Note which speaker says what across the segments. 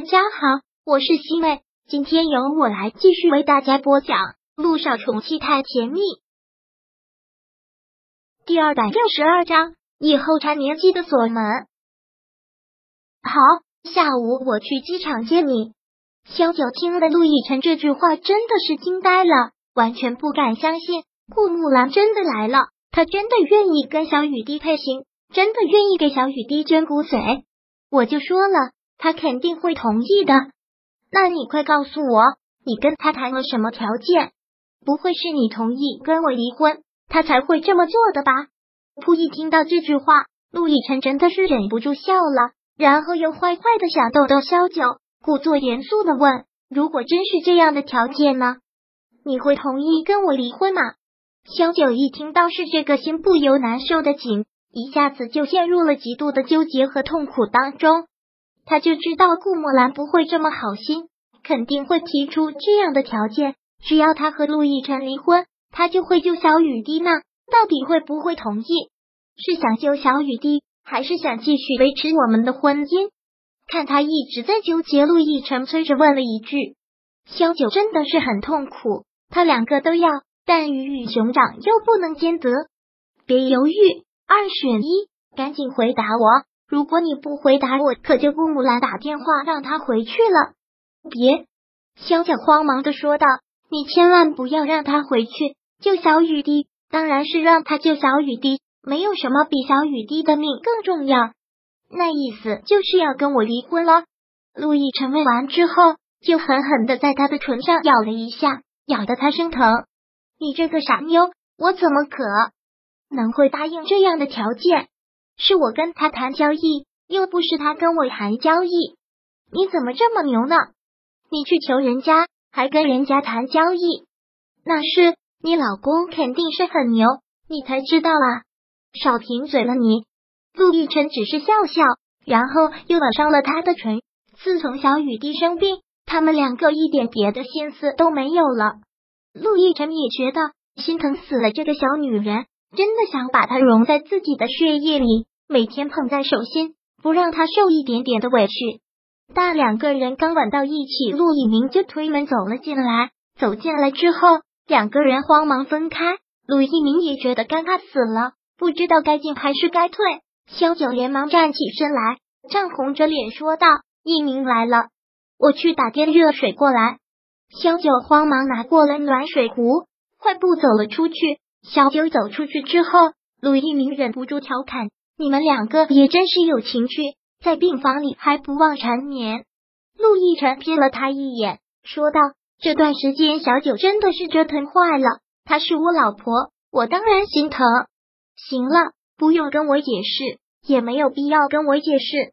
Speaker 1: 大家好，我是西妹，今天由我来继续为大家播讲《路上宠妻太甜蜜》第二百六十二章：以后缠绵记得锁门。好，下午我去机场接你。萧九听了陆亦辰这句话，真的是惊呆了，完全不敢相信顾木兰真的来了，他真的愿意跟小雨滴配型，真的愿意给小雨滴捐骨髓。我就说了。他肯定会同意的。那你快告诉我，你跟他谈了什么条件？不会是你同意跟我离婚，他才会这么做的吧？扑一听到这句话，陆亦辰真的是忍不住笑了，然后又坏坏的想逗逗萧九，故作严肃的问：“如果真是这样的条件呢？你会同意跟我离婚吗？”萧九一听到是这个，心不由难受的紧，一下子就陷入了极度的纠结和痛苦当中。他就知道顾墨兰不会这么好心，肯定会提出这样的条件。只要他和陆亦辰离婚，他就会救小雨滴呢。到底会不会同意？是想救小雨滴，还是想继续维持我们的婚姻？看他一直在纠结，陆亦辰催着问了一句：“萧九真的是很痛苦，他两个都要，但鱼与熊掌又不能兼得。别犹豫，二选一，赶紧回答我。”如果你不回答我，可就顾木兰打电话让他回去了。别，小小慌忙的说道：“你千万不要让他回去，救小雨滴，当然是让他救小雨滴，没有什么比小雨滴的命更重要。那意思就是要跟我离婚了。”陆毅沉问完之后，就狠狠的在他的唇上咬了一下，咬得他生疼。你这个傻妞，我怎么可能会答应这样的条件？是我跟他谈交易，又不是他跟我谈交易。你怎么这么牛呢？你去求人家，还跟人家谈交易，那是你老公肯定是很牛，你才知道啊！少贫嘴了你。陆亦辰只是笑笑，然后又吻上了他的唇。自从小雨滴生病，他们两个一点别的心思都没有了。陆亦辰也觉得心疼死了这个小女人，真的想把她融在自己的血液里。每天捧在手心，不让他受一点点的委屈。但两个人刚吻到一起，陆以明就推门走了进来。走进来之后，两个人慌忙分开。陆一鸣也觉得尴尬死了，不知道该进还是该退。萧九连忙站起身来，涨红着脸说道：“一鸣来了，我去打点热水过来。”萧九慌忙拿过了暖水壶，快步走了出去。小九走出去之后，陆一鸣忍不住调侃。你们两个也真是有情趣，在病房里还不忘缠绵。陆亦辰瞥了他一眼，说道：“这段时间小九真的是折腾坏了，她是我老婆，我当然心疼。”行了，不用跟我解释，也没有必要跟我解释。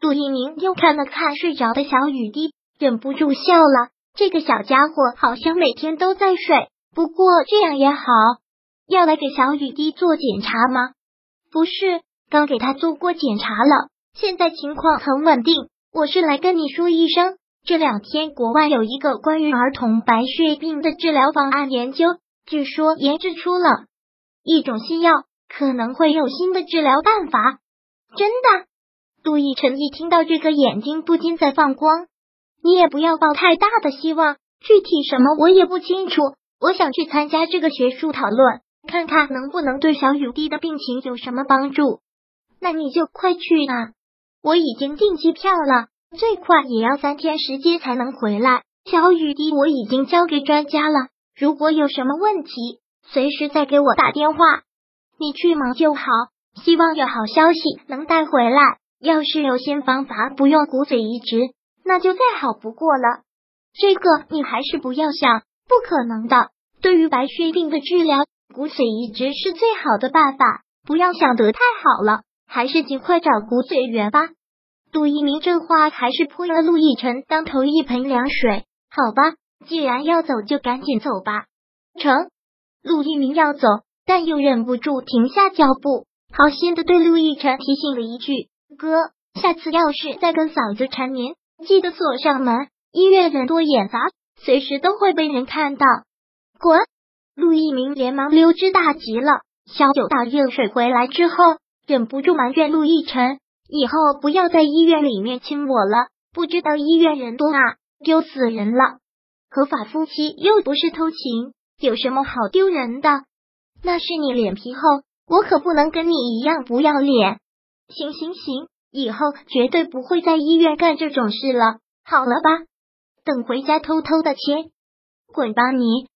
Speaker 1: 杜一鸣又看了看睡着的小雨滴，忍不住笑了。这个小家伙好像每天都在睡，不过这样也好。要来给小雨滴做检查吗？不是。刚给他做过检查了，现在情况很稳定。我是来跟你说一声，这两天国外有一个关于儿童白血病的治疗方案研究，据说研制出了一种新药，可能会有新的治疗办法。真的？杜奕晨一听到这个，眼睛不禁在放光。你也不要抱太大的希望，具体什么我也不清楚。我想去参加这个学术讨论，看看能不能对小雨滴的病情有什么帮助。那你就快去啊！我已经订机票了，最快也要三天时间才能回来。小雨滴我已经交给专家了，如果有什么问题，随时再给我打电话。你去忙就好，希望有好消息能带回来。要是有新方法不用骨髓移植，那就再好不过了。这个你还是不要想，不可能的。对于白血病的治疗，骨髓移植是最好的办法。不要想得太好了。还是尽快找骨髓源吧。杜一鸣这话还是泼了陆亦辰当头一盆凉水。好吧，既然要走，就赶紧走吧。成，陆一鸣要走，但又忍不住停下脚步，好心的对陆亦辰提醒了一句：“哥，下次要是再跟嫂子缠绵，记得锁上门。医院人多眼杂，随时都会被人看到。”滚！陆一鸣连忙溜之大吉了。小九打热水回来之后。忍不住埋怨陆亦辰：“以后不要在医院里面亲我了，不知道医院人多啊，丢死人了。合法夫妻又不是偷情，有什么好丢人的？那是你脸皮厚，我可不能跟你一样不要脸。行行行，以后绝对不会在医院干这种事了，好了吧？等回家偷偷的切，滚吧你！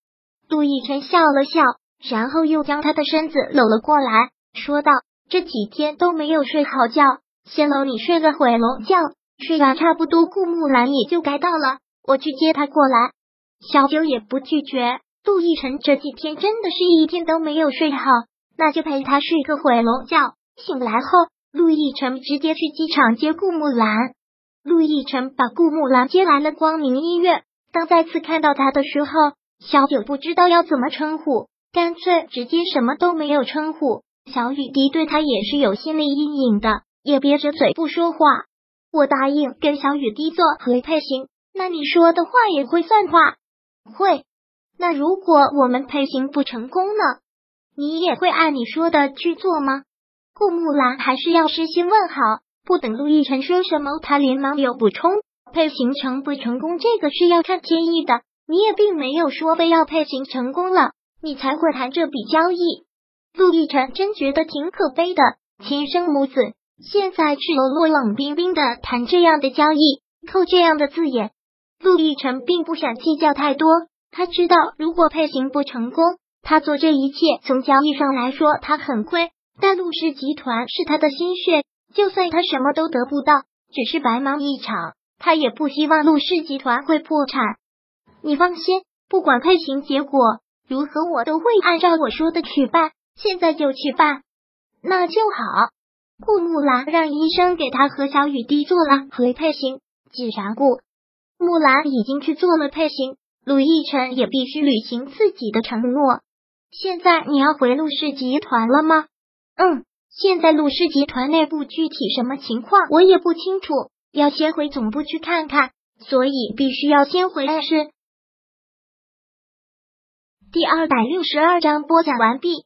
Speaker 1: 陆亦辰笑了笑，然后又将他的身子搂了过来，说道：“这几天都没有睡好觉，先搂你睡个回笼觉，睡完差不多，顾木兰也就该到了，我去接她过来。”小九也不拒绝，陆亦辰这几天真的是一天都没有睡好，那就陪他睡个回笼觉。醒来后，陆亦辰直接去机场接顾木兰。陆亦辰把顾木兰接来了光明医院。当再次看到他的时候，小九不知道要怎么称呼，干脆直接什么都没有称呼。小雨滴对他也是有心理阴影的，也憋着嘴不说话。我答应跟小雨滴做合配型，那你说的话也会算话？会，那如果我们配型不成功呢？你也会按你说的去做吗？顾木兰还是要事先问好，不等陆亦辰说什么，他连忙又补充：配型成不成功，这个是要看天意的。你也并没有说非要配型成功了，你才会谈这笔交易。陆亦辰真觉得挺可悲的，亲生母子现在赤裸裸、冷冰冰的谈这样的交易，扣这样的字眼。陆亦辰并不想计较太多，他知道如果配型不成功，他做这一切从交易上来说他很亏，但陆氏集团是他的心血，就算他什么都得不到，只是白忙一场，他也不希望陆氏集团会破产。你放心，不管配型结果如何，我都会按照我说的去办，现在就去办，那就好。顾木兰让医生给他和小雨滴做了回配型，既然顾。木兰已经去做了配型，陆亦辰也必须履行自己的承诺。现在你要回陆氏集团了吗？嗯，现在陆氏集团内部具体什么情况我也不清楚，要先回总部去看看，所以必须要先回来是。第二百六十二章播讲完毕。